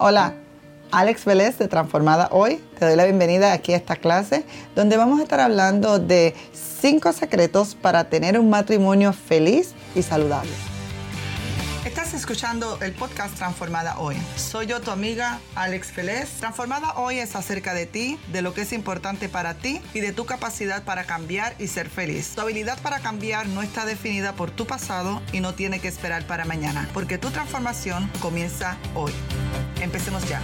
Hola, Alex Vélez de Transformada Hoy. Te doy la bienvenida aquí a esta clase donde vamos a estar hablando de cinco secretos para tener un matrimonio feliz y saludable. Escuchando el podcast Transformada Hoy. Soy yo, tu amiga Alex Félez. Transformada Hoy es acerca de ti, de lo que es importante para ti y de tu capacidad para cambiar y ser feliz. Tu habilidad para cambiar no está definida por tu pasado y no tiene que esperar para mañana, porque tu transformación comienza hoy. Empecemos ya.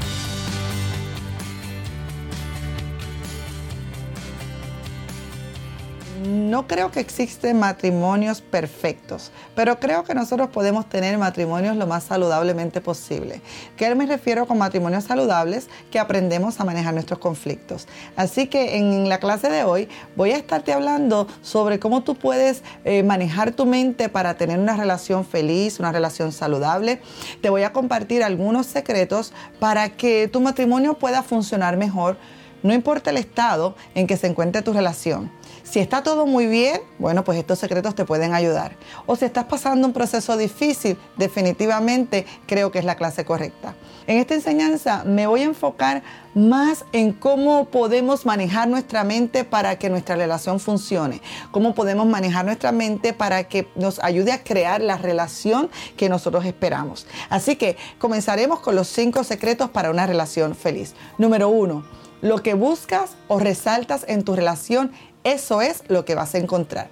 No creo que existen matrimonios perfectos, pero creo que nosotros podemos tener matrimonios lo más saludablemente posible. ¿Qué me refiero con matrimonios saludables? Que aprendemos a manejar nuestros conflictos. Así que en la clase de hoy voy a estarte hablando sobre cómo tú puedes eh, manejar tu mente para tener una relación feliz, una relación saludable. Te voy a compartir algunos secretos para que tu matrimonio pueda funcionar mejor no importa el estado en que se encuentre tu relación. Si está todo muy bien, bueno, pues estos secretos te pueden ayudar. O si estás pasando un proceso difícil, definitivamente creo que es la clase correcta. En esta enseñanza me voy a enfocar más en cómo podemos manejar nuestra mente para que nuestra relación funcione, cómo podemos manejar nuestra mente para que nos ayude a crear la relación que nosotros esperamos. Así que comenzaremos con los cinco secretos para una relación feliz. Número uno, lo que buscas o resaltas en tu relación, eso es lo que vas a encontrar.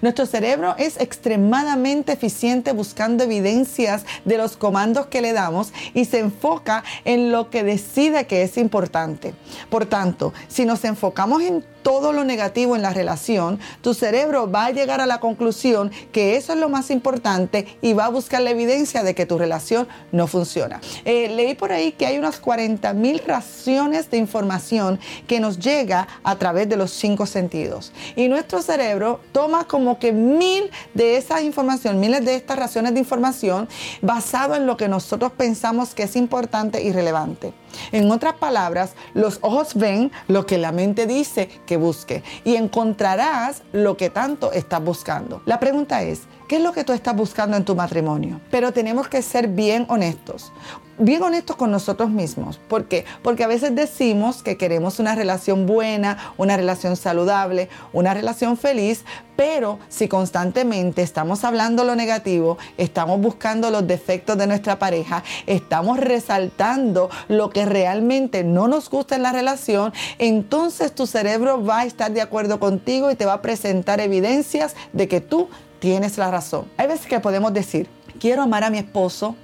Nuestro cerebro es extremadamente eficiente buscando evidencias de los comandos que le damos y se enfoca en lo que decide que es importante. Por tanto, si nos enfocamos en todo lo negativo en la relación, tu cerebro va a llegar a la conclusión que eso es lo más importante y va a buscar la evidencia de que tu relación no funciona. Eh, leí por ahí que hay unas 40 mil raciones de información que nos llega a través de los cinco sentidos. Y nuestro cerebro toma como que mil de esa información, miles de estas raciones de información basado en lo que nosotros pensamos que es importante y relevante. En otras palabras, los ojos ven lo que la mente dice que busque y encontrarás lo que tanto estás buscando. La pregunta es, ¿qué es lo que tú estás buscando en tu matrimonio? Pero tenemos que ser bien honestos bien honestos con nosotros mismos. ¿Por qué? Porque a veces decimos que queremos una relación buena, una relación saludable, una relación feliz, pero si constantemente estamos hablando lo negativo, estamos buscando los defectos de nuestra pareja, estamos resaltando lo que realmente no nos gusta en la relación, entonces tu cerebro va a estar de acuerdo contigo y te va a presentar evidencias de que tú tienes la razón. Hay veces que podemos decir, quiero amar a mi esposo,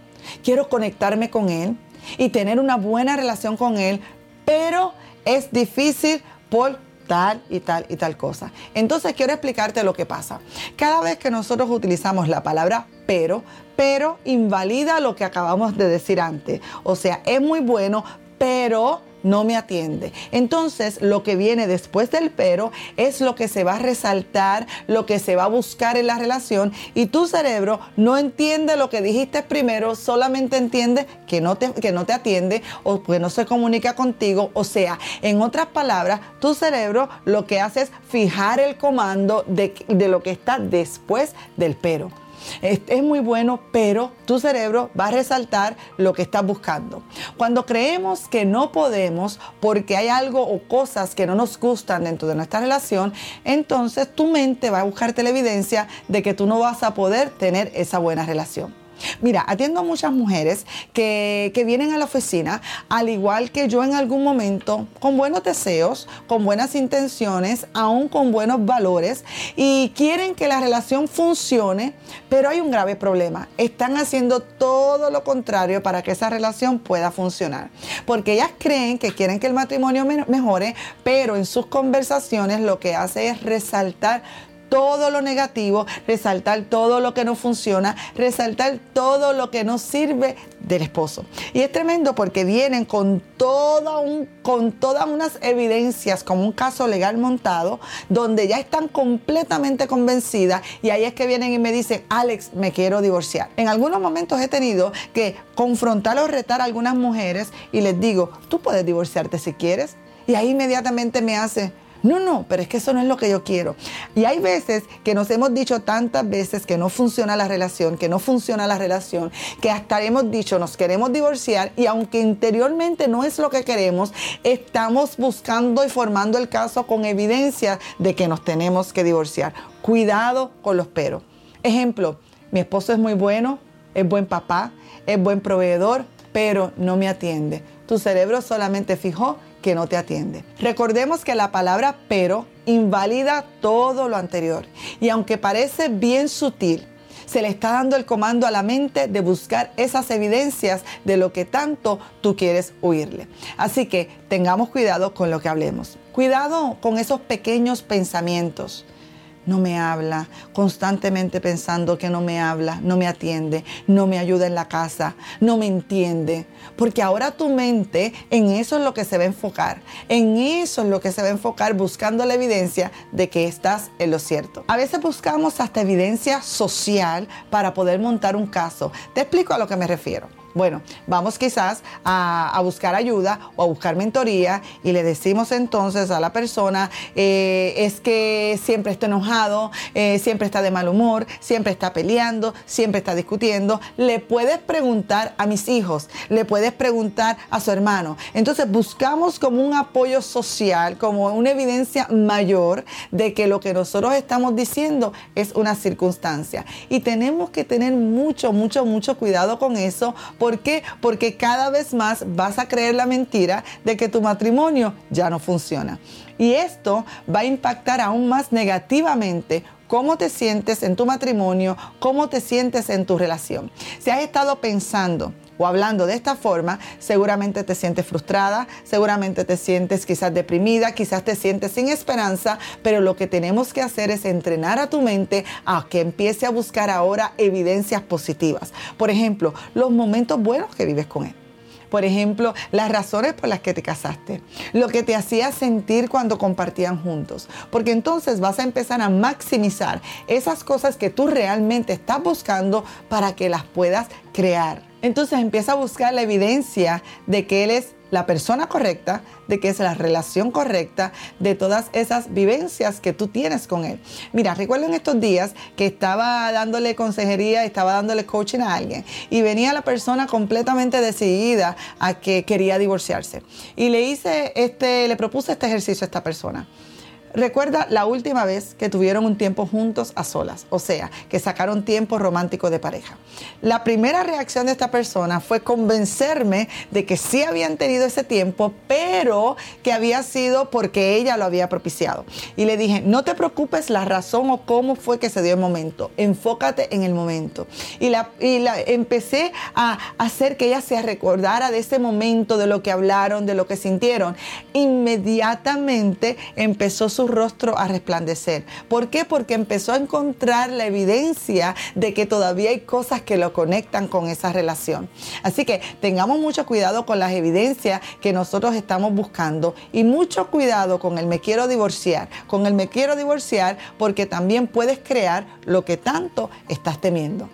quiero conectarme con Él y tener una buena relación con Él, pero es difícil por tal y tal y tal cosa. Entonces quiero explicarte lo que pasa. Cada vez que nosotros utilizamos la palabra pero, pero invalida lo que acabamos de decir antes. O sea, es muy bueno, pero no me atiende. Entonces, lo que viene después del pero es lo que se va a resaltar, lo que se va a buscar en la relación y tu cerebro no entiende lo que dijiste primero, solamente entiende que no te, que no te atiende o que no se comunica contigo. O sea, en otras palabras, tu cerebro lo que hace es fijar el comando de, de lo que está después del pero. Es, muy bueno, pero tu cerebro va a resaltar lo que estás buscando. Cuando creemos que no podemos porque hay algo o cosas que no nos gustan dentro de nuestra relación, entonces tu mente va a buscarte la evidencia de que tú no vas a poder tener esa buena relación. Mira, atiendo a muchas mujeres que, vienen a la oficina, al igual que yo en algún momento, con buenos deseos, con buenas intenciones, aún con buenos valores, y quieren que la relación funcione, pero hay un grave problema. Están haciendo todo lo contrario para que esa relación pueda funcionar. Porque ellas creen que quieren que el matrimonio mejore, pero en sus conversaciones lo que hace es resaltar todo lo negativo, resaltar todo lo que no funciona, resaltar todo lo que no sirve del esposo. Y es tremendo porque vienen con, un, con todas unas evidencias, como un caso legal montado, donde ya están completamente convencidas y ahí es que vienen y me dicen, Alex, me quiero divorciar. En algunos momentos he tenido que confrontar o retar a algunas mujeres y les digo, tú puedes divorciarte si quieres. Y ahí inmediatamente me hace, No, no, pero es que eso no es lo que yo quiero. Y hay veces que nos hemos dicho tantas veces que no funciona la relación, que no funciona la relación, que hasta hemos dicho nos queremos divorciar y aunque interiormente no es lo que queremos, estamos buscando y formando el caso con evidencia de que nos tenemos que divorciar. Cuidado con los peros. Ejemplo, mi esposo es muy bueno, es buen papá, es buen proveedor, pero no me atiende. Tu cerebro solamente fijó que no te atiende. Recordemos que la palabra pero invalida todo lo anterior. Y aunque parece bien sutil, se le está dando el comando a la mente de buscar esas evidencias de lo que tanto tú quieres oírle. Así que tengamos cuidado con lo que hablemos. Cuidado con esos pequeños pensamientos no me habla, constantemente pensando que no me habla, no me atiende, no me ayuda en la casa, no me entiende. Porque ahora tu mente en eso es lo que se va a enfocar, en eso es lo que se va a enfocar buscando la evidencia de que estás en lo cierto. A veces buscamos hasta evidencia social para poder montar un caso. Te explico a lo que me refiero. Bueno, vamos quizás a, buscar ayuda o a buscar mentoría y le decimos entonces a la persona, eh, es que siempre está enojado, eh, siempre está de mal humor, siempre está peleando, siempre está discutiendo. Le puedes preguntar a mis hijos, le puedes preguntar a su hermano. Entonces buscamos como un apoyo social, como una evidencia mayor de que lo que nosotros estamos diciendo es una circunstancia. Y tenemos que tener mucho, mucho, mucho cuidado con eso ¿Por qué? Porque cada vez más vas a creer la mentira de que tu matrimonio ya no funciona. Y esto va a impactar aún más negativamente cómo te sientes en tu matrimonio, cómo te sientes en tu relación. Si has estado pensando, o hablando de esta forma, seguramente te sientes frustrada, seguramente te sientes quizás deprimida, quizás te sientes sin esperanza, pero lo que tenemos que hacer es entrenar a tu mente a que empiece a buscar ahora evidencias positivas. Por ejemplo, los momentos buenos que vives con él. Por ejemplo, las razones por las que te casaste, lo que te hacía sentir cuando compartían juntos. Porque entonces vas a empezar a maximizar esas cosas que tú realmente estás buscando para que las puedas crear. Entonces empieza a buscar la evidencia de que Él es la persona correcta, de que es la relación correcta, de todas esas vivencias que tú tienes con Él. Mira, recuerdo en estos días que estaba dándole consejería, estaba dándole coaching a alguien y venía la persona completamente decidida a que quería divorciarse. Y le hice este, le propuse este ejercicio a esta persona. Recuerda la última vez que tuvieron un tiempo juntos a solas, o sea, que sacaron tiempo romántico de pareja. La primera reacción de esta persona fue convencerme de que sí habían tenido ese tiempo, pero que había sido porque ella lo había propiciado. Y le dije, no te preocupes la razón o cómo fue que se dio el momento, enfócate en el momento. Y la, y la empecé a hacer que ella se recordara de ese momento, de lo que hablaron, de lo que sintieron. Inmediatamente empezó su rostro a resplandecer. ¿Por qué? Porque empezó a encontrar la evidencia de que todavía hay cosas que lo conectan con esa relación. Así que tengamos mucho cuidado con las evidencias que nosotros estamos buscando y mucho cuidado con el me quiero divorciar, con el me quiero divorciar porque también puedes crear lo que tanto estás temiendo.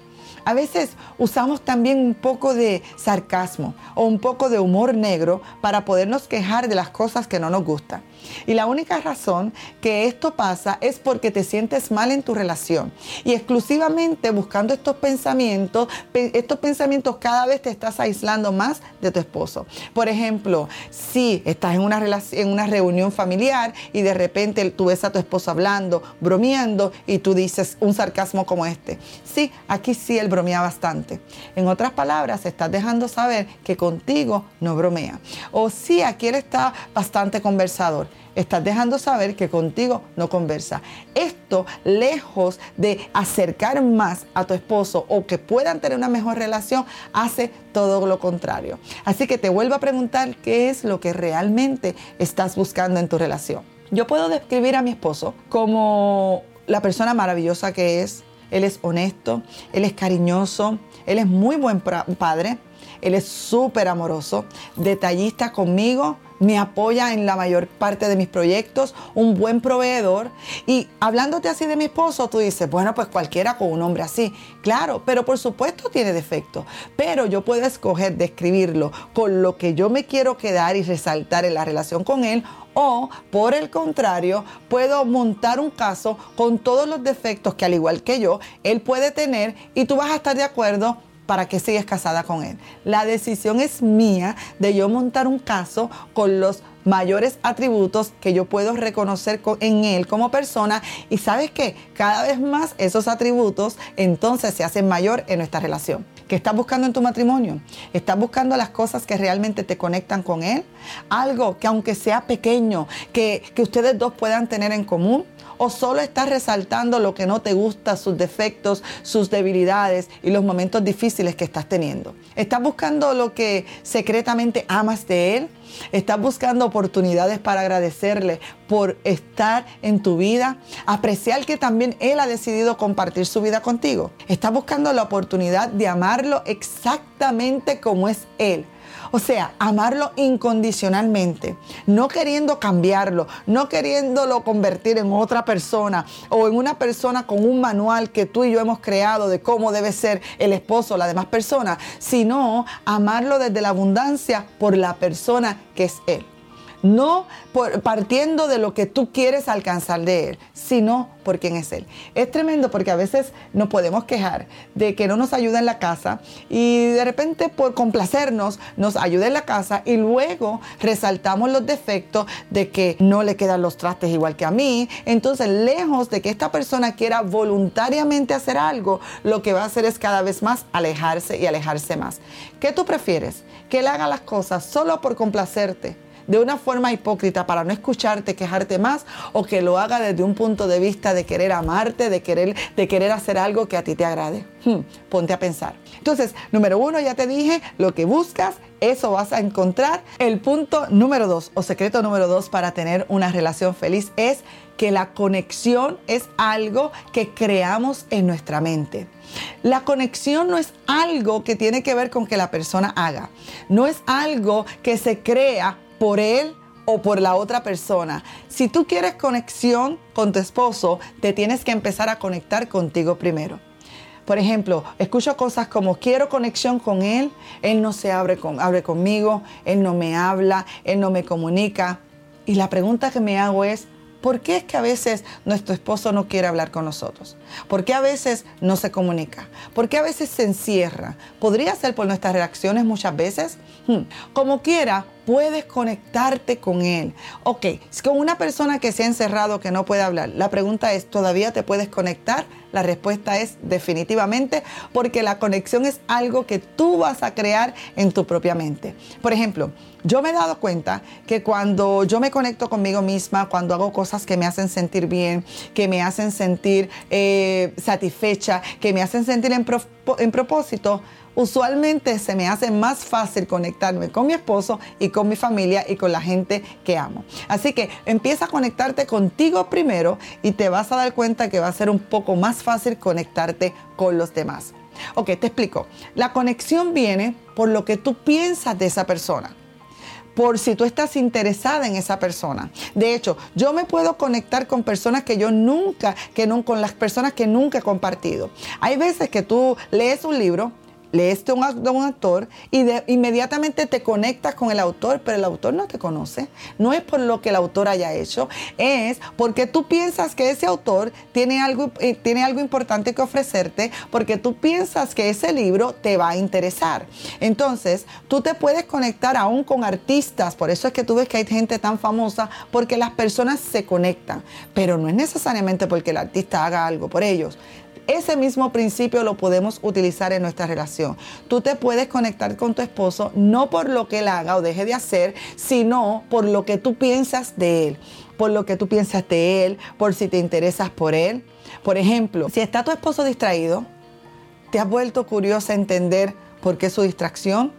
A veces usamos también un poco de sarcasmo o un poco de humor negro para podernos quejar de las cosas que no nos gustan. Y la única razón que esto pasa es porque te sientes mal en tu relación. Y exclusivamente buscando estos pensamientos, estos pensamientos cada vez te estás aislando más de tu esposo. Por ejemplo, si estás en una, en una reunión familiar y de repente tú ves a tu esposo hablando, bromeando y tú dices un sarcasmo como este. Sí, aquí sí él bromea bastante. En otras palabras, estás dejando saber que contigo no bromea. O sí, aquí él está bastante conversador estás dejando saber que contigo no conversa. Esto, lejos de acercar más a tu esposo o que puedan tener una mejor relación, hace todo lo contrario. Así que te vuelvo a preguntar qué es lo que realmente estás buscando en tu relación. Yo puedo describir a mi esposo como la persona maravillosa que es. Él es honesto, él es cariñoso, él es muy buen padre, él es súper amoroso, detallista conmigo, me apoya en la mayor parte de mis proyectos, un buen proveedor. Y hablándote así de mi esposo, tú dices, bueno, pues cualquiera con un hombre así. Claro, pero por supuesto tiene defectos. Pero yo puedo escoger describirlo con lo que yo me quiero quedar y resaltar en la relación con él o, por el contrario, puedo montar un caso con todos los defectos que al igual que yo, él puede tener y tú vas a estar de acuerdo para que sigues casada con él. La decisión es mía de yo montar un caso con los mayores atributos que yo puedo reconocer en él como persona y sabes que cada vez más esos atributos entonces se hacen mayor en nuestra relación. ¿Qué estás buscando en tu matrimonio? ¿Estás buscando las cosas que realmente te conectan con él? Algo que aunque sea pequeño, que, que ustedes dos puedan tener en común o solo estás resaltando lo que no te gusta, sus defectos, sus debilidades y los momentos difíciles que estás teniendo? ¿Estás buscando lo que secretamente amas de Él? ¿Estás buscando oportunidades para agradecerle por estar en tu vida? Apreciar que también Él ha decidido compartir su vida contigo. ¿Estás buscando la oportunidad de amarlo exactamente como es Él? O sea, amarlo incondicionalmente, no queriendo cambiarlo, no queriéndolo convertir en otra persona o en una persona con un manual que tú y yo hemos creado de cómo debe ser el esposo o la demás persona, sino amarlo desde la abundancia por la persona que es Él no partiendo de lo que tú quieres alcanzar de Él, sino por quién es Él. Es tremendo porque a veces nos podemos quejar de que no nos ayuda en la casa y de repente por complacernos nos ayuda en la casa y luego resaltamos los defectos de que no le quedan los trastes igual que a mí. Entonces, lejos de que esta persona quiera voluntariamente hacer algo, lo que va a hacer es cada vez más alejarse y alejarse más. ¿Qué tú prefieres? Que él haga las cosas solo por complacerte de una forma hipócrita para no escucharte, quejarte más, o que lo haga desde un punto de vista de querer amarte, de querer, de querer hacer algo que a ti te agrade. Hmm, ponte a pensar. Entonces, número uno, ya te dije, lo que buscas, eso vas a encontrar. El punto número dos, o secreto número dos para tener una relación feliz es que la conexión es algo que creamos en nuestra mente. La conexión no es algo que tiene que ver con que la persona haga. No es algo que se crea por él o por la otra persona. Si tú quieres conexión con tu esposo, te tienes que empezar a conectar contigo primero. Por ejemplo, escucho cosas como quiero conexión con él, él no se abre, con, abre conmigo, él no me habla, él no me comunica. Y la pregunta que me hago es, ¿Por qué es que a veces nuestro esposo no quiere hablar con nosotros? ¿Por qué a veces no se comunica? ¿Por qué a veces se encierra? ¿Podría ser por nuestras reacciones muchas veces? Hmm. Como quiera, puedes conectarte con él. Ok, con una persona que se ha encerrado, que no puede hablar, la pregunta es, ¿todavía te puedes conectar? La respuesta es definitivamente porque la conexión es algo que tú vas a crear en tu propia mente. Por ejemplo, yo me he dado cuenta que cuando yo me conecto conmigo misma, cuando hago cosas que me hacen sentir bien, que me hacen sentir eh, satisfecha, que me hacen sentir en, en propósito, usualmente se me hace más fácil conectarme con mi esposo y con mi familia y con la gente que amo. Así que empieza a conectarte contigo primero y te vas a dar cuenta que va a ser un poco más fácil conectarte con los demás. Ok, te explico. La conexión viene por lo que tú piensas de esa persona por si tú estás interesada en esa persona. De hecho, yo me puedo conectar con personas que yo nunca, que no, con las personas que nunca he compartido. Hay veces que tú lees un libro lees de un, un, actor y de, inmediatamente te conectas con el autor, pero el autor no te conoce. No es por lo que el autor haya hecho, es porque tú piensas que ese autor tiene algo, eh, tiene algo importante que ofrecerte, porque tú piensas que ese libro te va a interesar. Entonces, tú te puedes conectar aún con artistas, por eso es que tú ves que hay gente tan famosa, porque las personas se conectan, pero no es necesariamente porque el artista haga algo por ellos ese mismo principio lo podemos utilizar en nuestra relación. Tú te puedes conectar con tu esposo no por lo que él haga o deje de hacer, sino por lo que tú piensas de él, por lo que tú piensas de él, por si te interesas por él. Por ejemplo, si está tu esposo distraído, ¿te has vuelto curiosa a entender por qué su distracción?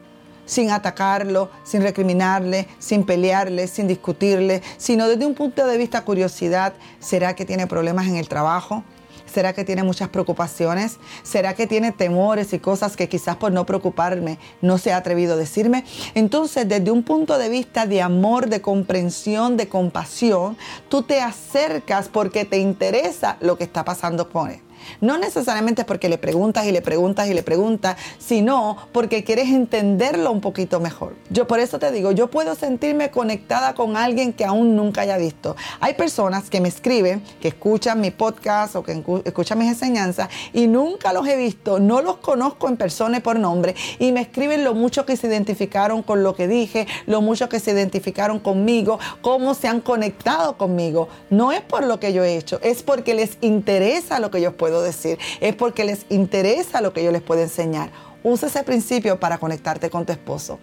sin atacarlo, sin recriminarle, sin pelearle, sin discutirle, sino desde un punto de vista curiosidad, ¿será que tiene problemas en el trabajo? ¿Será que tiene muchas preocupaciones? ¿Será que tiene temores y cosas que quizás por no preocuparme no se ha atrevido a decirme? Entonces, desde un punto de vista de amor, de comprensión, de compasión, tú te acercas porque te interesa lo que está pasando con él. No necesariamente porque le preguntas y le preguntas y le preguntas, sino porque quieres entenderlo un poquito mejor. Yo por eso te digo, yo puedo sentirme conectada con alguien que aún nunca haya visto. Hay personas que me escriben, que escuchan mi podcast o que escuchan mis enseñanzas y nunca los he visto, no los conozco en persona y por nombre y me escriben lo mucho que se identificaron con lo que dije, lo mucho que se identificaron conmigo, cómo se han conectado conmigo. No es por lo que yo he hecho, es porque les interesa lo que yo puedo decir, es porque les interesa lo que yo les puedo enseñar. Usa ese principio para conectarte con tu esposo.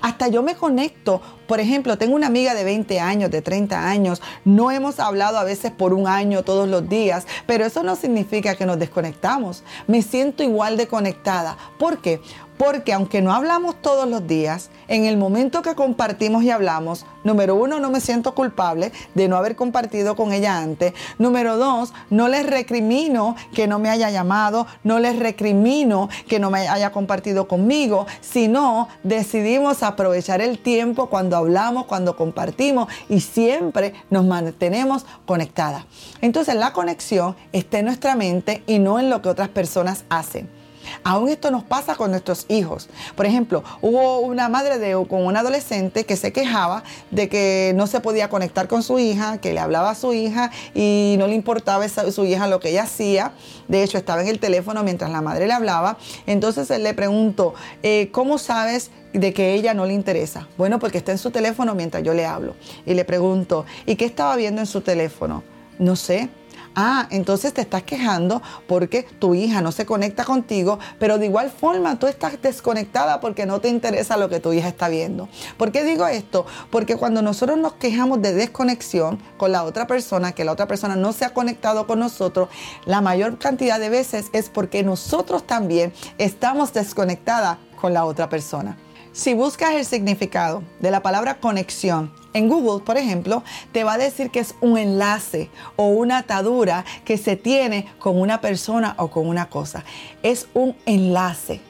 Hasta yo me conecto, por ejemplo, tengo una amiga de 20 años, de 30 años, no hemos hablado a veces por un año todos los días, pero eso no significa que nos desconectamos. Me siento igual de conectada. ¿Por qué? Porque aunque no hablamos todos los días, en el momento que compartimos y hablamos, número uno, no me siento culpable de no haber compartido con ella antes. Número dos, no les recrimino que no me haya llamado, no les recrimino que no me haya compartido conmigo, sino decidimos aprovechar el tiempo cuando hablamos, cuando compartimos y siempre nos mantenemos conectadas. Entonces la conexión está en nuestra mente y no en lo que otras personas hacen. Aún esto nos pasa con nuestros hijos. Por ejemplo, hubo una madre de, con un adolescente que se quejaba de que no se podía conectar con su hija, que le hablaba a su hija y no le importaba a su hija lo que ella hacía. De hecho, estaba en el teléfono mientras la madre le hablaba. Entonces él le preguntó, eh, ¿cómo sabes de que ella no le interesa? Bueno, porque está en su teléfono mientras yo le hablo. Y le pregunto, ¿y qué estaba viendo en su teléfono? No sé. Ah, entonces te estás quejando porque tu hija no se conecta contigo, pero de igual forma tú estás desconectada porque no te interesa lo que tu hija está viendo. ¿Por qué digo esto? Porque cuando nosotros nos quejamos de desconexión con la otra persona, que la otra persona no se ha conectado con nosotros, la mayor cantidad de veces es porque nosotros también estamos desconectadas con la otra persona. Si buscas el significado de la palabra conexión en Google, por ejemplo, te va a decir que es un enlace o una atadura que se tiene con una persona o con una cosa. Es un enlace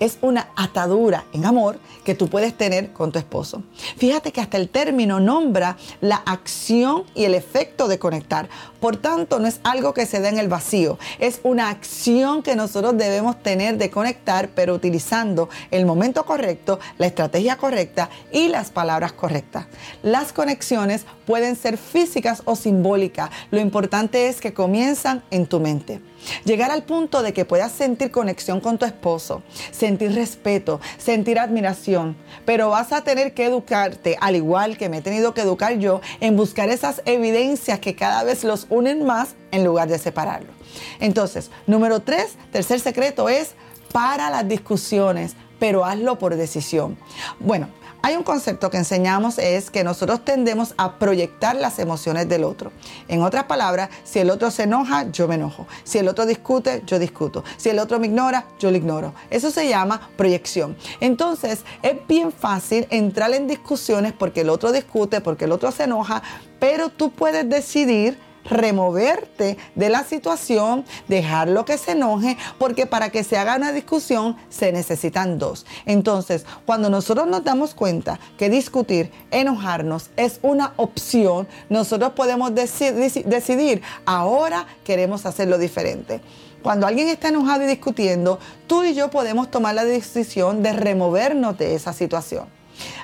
es una atadura en amor que tú puedes tener con tu esposo. Fíjate que hasta el término nombra la acción y el efecto de conectar. Por tanto, no es algo que se da en el vacío, es una acción que nosotros debemos tener de conectar, pero utilizando el momento correcto, la estrategia correcta y las palabras correctas. Las conexiones pueden ser físicas o simbólicas. Lo importante es que comienzan en tu mente. Llegar al punto de que puedas sentir conexión con tu esposo, sentir respeto, sentir admiración, pero vas a tener que educarte, al igual que me he tenido que educar yo, en buscar esas evidencias que cada vez los unen más en lugar de separarlos. Entonces, número tres, tercer secreto es para las discusiones, pero hazlo por decisión. Bueno, hay un concepto que enseñamos es que nosotros tendemos a proyectar las emociones del otro. En otras palabras, si el otro se enoja, yo me enojo. Si el otro discute, yo discuto. Si el otro me ignora, yo lo ignoro. Eso se llama proyección. Entonces, es bien fácil entrar en discusiones porque el otro discute, porque el otro se enoja, pero tú puedes decidir removerte de la situación, dejarlo que se enoje, porque para que se haga una discusión se necesitan dos. Entonces, cuando nosotros nos damos cuenta que discutir, enojarnos es una opción, nosotros podemos decidir, ahora queremos hacerlo diferente. Cuando alguien está enojado y discutiendo, tú y yo podemos tomar la decisión de removernos de esa situación.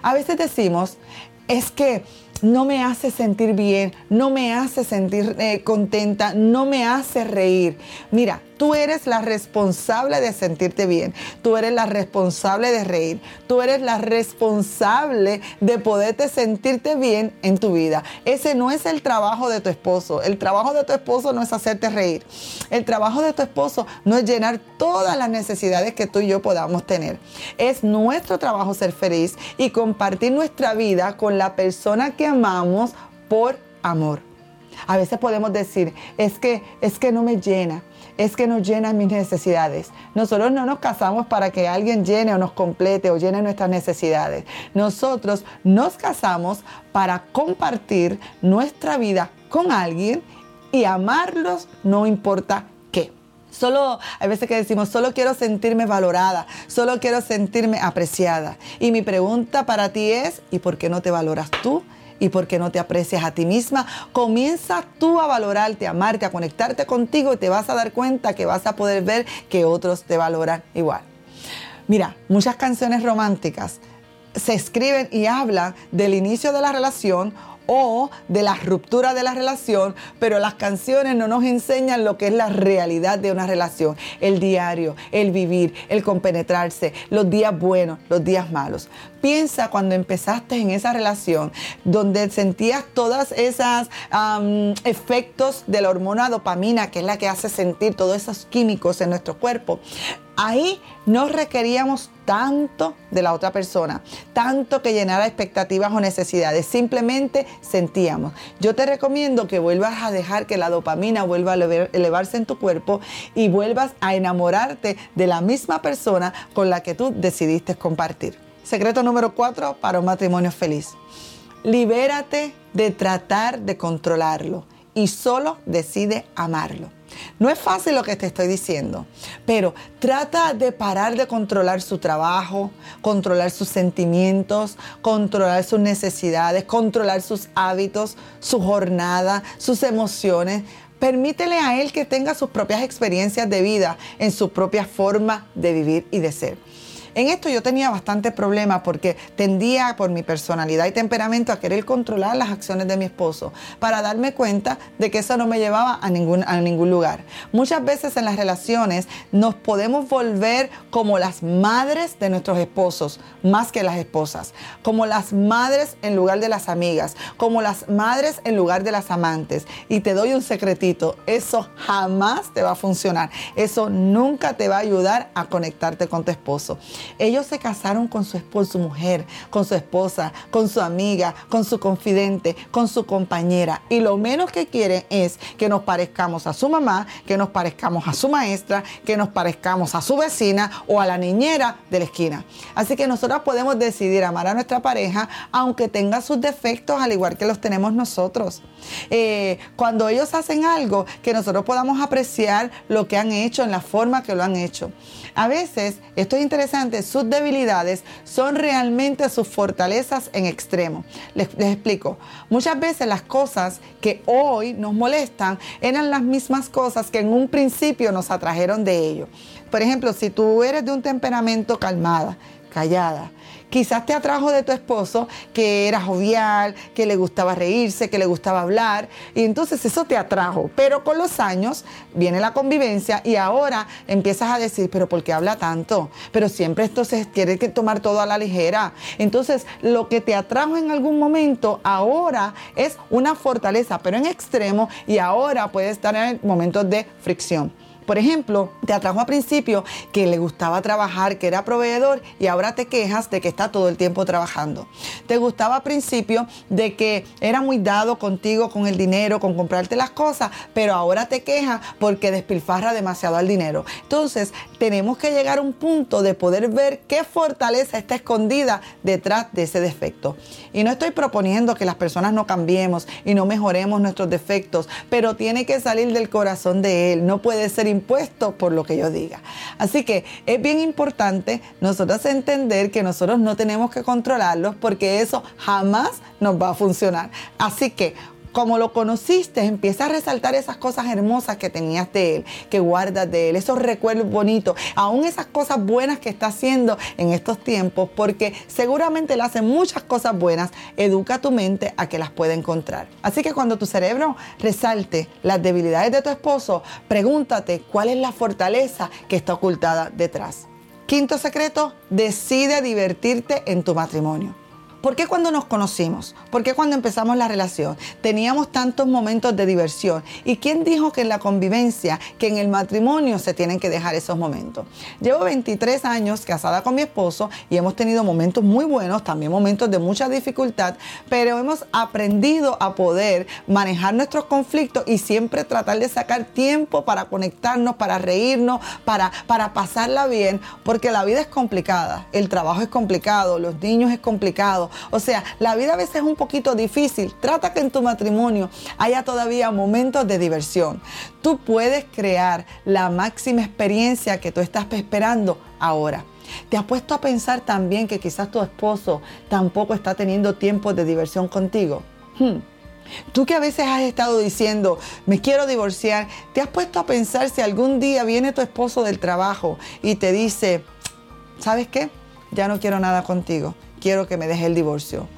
A veces decimos, es que no me hace sentir bien, no me hace sentir eh, contenta, no me hace reír. Mira, Tú eres la responsable de sentirte bien. Tú eres la responsable de reír. Tú eres la responsable de poderte sentirte bien en tu vida. Ese no es el trabajo de tu esposo. El trabajo de tu esposo no es hacerte reír. El trabajo de tu esposo no es llenar todas las necesidades que tú y yo podamos tener. Es nuestro trabajo ser feliz y compartir nuestra vida con la persona que amamos por amor. A veces podemos decir, es que es que no me llena es que nos llenan mis necesidades. Nosotros no nos casamos para que alguien llene o nos complete o llene nuestras necesidades. Nosotros nos casamos para compartir nuestra vida con alguien y amarlos no importa Solo, hay veces que decimos, solo quiero sentirme valorada, solo quiero sentirme apreciada. Y mi pregunta para ti es, ¿y por qué no te valoras tú? ¿Y por qué no te aprecias a ti misma? Comienza tú a valorarte, a amarte, a conectarte contigo y te vas a dar cuenta que vas a poder ver que otros te valoran igual. Mira, muchas canciones románticas se escriben y hablan del inicio de la relación o de la ruptura de la relación, pero las canciones no nos enseñan lo que es la realidad de una relación, el diario, el vivir, el compenetrarse, los días buenos, los días malos. Piensa cuando empezaste en esa relación donde sentías todos esos efectos de la hormona dopamina, que es la que hace sentir todos esos químicos en nuestro cuerpo. Ahí no requeríamos tanto de la otra persona, tanto que llenara expectativas o necesidades, simplemente sentíamos. Yo te recomiendo que vuelvas a dejar que la dopamina vuelva a elevarse en tu cuerpo y vuelvas a enamorarte de la misma persona con la que tú decidiste compartir. Secreto número cuatro para un matrimonio feliz. Libérate de tratar de controlarlo y solo decide amarlo. No es fácil lo que te estoy diciendo, pero trata de parar de controlar su trabajo, controlar sus sentimientos, controlar sus necesidades, controlar sus hábitos, su jornada, sus emociones. Permítele a él que tenga sus propias experiencias de vida en su propia forma de vivir y de ser. En esto yo tenía bastante problema porque tendía por mi personalidad y temperamento a querer controlar las acciones de mi esposo para darme cuenta de que eso no me llevaba a ningún, a ningún lugar. Muchas veces en las relaciones nos podemos volver como las madres de nuestros esposos, más que las esposas, como las madres en lugar de las amigas, como las madres en lugar de las amantes. Y te doy un secretito, eso jamás te va a funcionar, eso nunca te va a ayudar a conectarte con tu esposo. Ellos se casaron con su, mujer, con su esposa, con su amiga, con su confidente, con su compañera. Y lo menos que quieren es que nos parezcamos a su mamá, que nos parezcamos a su maestra, que nos parezcamos a su vecina o a la niñera de la esquina. Así que nosotros podemos decidir amar a nuestra pareja aunque tenga sus defectos al igual que los tenemos nosotros. Eh, cuando ellos hacen algo, que nosotros podamos apreciar lo que han hecho en la forma que lo han hecho. A veces, esto es interesante, sus debilidades son realmente sus fortalezas en extremo. Les, explico. Muchas veces las cosas que hoy nos molestan eran las mismas cosas que en un principio nos atrajeron de ellos. Por ejemplo, si tú eres de un temperamento calmada, callada, Quizás te atrajo de tu esposo que era jovial, que le gustaba reírse, que le gustaba hablar, y entonces eso te atrajo. Pero con los años viene la convivencia y ahora empiezas a decir, pero ¿por qué habla tanto? Pero siempre entonces tiene que tomar todo a la ligera. Entonces, lo que te atrajo en algún momento ahora es una fortaleza, pero en extremo, y ahora puede estar en momentos de fricción. Por ejemplo, te atrajo a principio que le gustaba trabajar, que era proveedor y ahora te quejas de que está todo el tiempo trabajando. Te gustaba a principio de que era muy dado contigo con el dinero, con comprarte las cosas, pero ahora te quejas porque despilfarra demasiado el dinero. Entonces, tenemos que llegar a un punto de poder ver qué fortaleza está escondida detrás de ese defecto. Y no estoy proponiendo que las personas no cambiemos y no mejoremos nuestros defectos, pero tiene que salir del corazón de él. No puede ser impuesto por lo que yo diga. Así que es bien importante nosotros entender que nosotros no tenemos que controlarlos porque eso jamás nos va a funcionar. Así que como lo conociste, empieza a resaltar esas cosas hermosas que tenías de él, que guardas de él, esos recuerdos bonitos, aún esas cosas buenas que está haciendo en estos tiempos, porque seguramente él hace muchas cosas buenas, educa tu mente a que las pueda encontrar. Así que cuando tu cerebro resalte las debilidades de tu esposo, pregúntate cuál es la fortaleza que está ocultada detrás. Quinto secreto, decide divertirte en tu matrimonio. ¿Por qué cuando nos conocimos? ¿Por qué cuando empezamos la relación teníamos tantos momentos de diversión? ¿Y quién dijo que en la convivencia, que en el matrimonio se tienen que dejar esos momentos? Llevo 23 años casada con mi esposo y hemos tenido momentos muy buenos, también momentos de mucha dificultad, pero hemos aprendido a poder manejar nuestros conflictos y siempre tratar de sacar tiempo para conectarnos, para reírnos, para, para pasarla bien, porque la vida es complicada, el trabajo es complicado, los niños es complicado, O sea, la vida a veces es un poquito difícil. Trata que en tu matrimonio haya todavía momentos de diversión. Tú puedes crear la máxima experiencia que tú estás esperando ahora. ¿Te has puesto a pensar también que quizás tu esposo tampoco está teniendo tiempo de diversión contigo? Hmm. Tú que a veces has estado diciendo, me quiero divorciar, ¿te has puesto a pensar si algún día viene tu esposo del trabajo y te dice, ¿sabes qué? Ya no quiero nada contigo, quiero que me deje el divorcio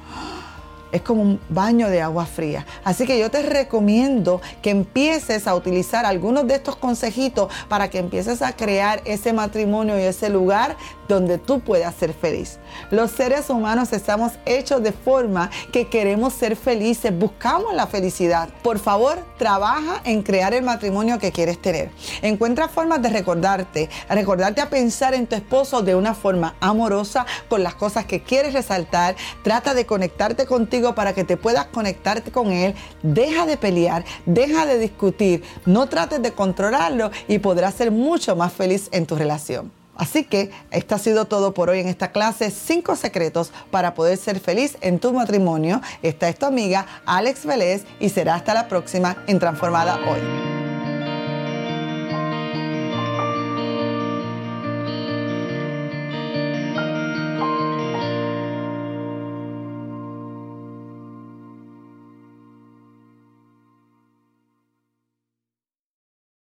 es como un baño de agua fría. Así que yo te recomiendo que empieces a utilizar algunos de estos consejitos para que empieces a crear ese matrimonio y ese lugar donde tú puedas ser feliz. Los seres humanos estamos hechos de forma que queremos ser felices, buscamos la felicidad. Por favor, trabaja en crear el matrimonio que quieres tener. Encuentra formas de recordarte, recordarte a pensar en tu esposo de una forma amorosa con las cosas que quieres resaltar. Trata de conectarte contigo para que te puedas conectarte con Él. Deja de pelear, deja de discutir, no trates de controlarlo y podrás ser mucho más feliz en tu relación. Así que esto ha sido todo por hoy en esta clase, cinco secretos para poder ser feliz en tu matrimonio. Esta es tu amiga Alex Vélez y será hasta la próxima en Transformada Hoy.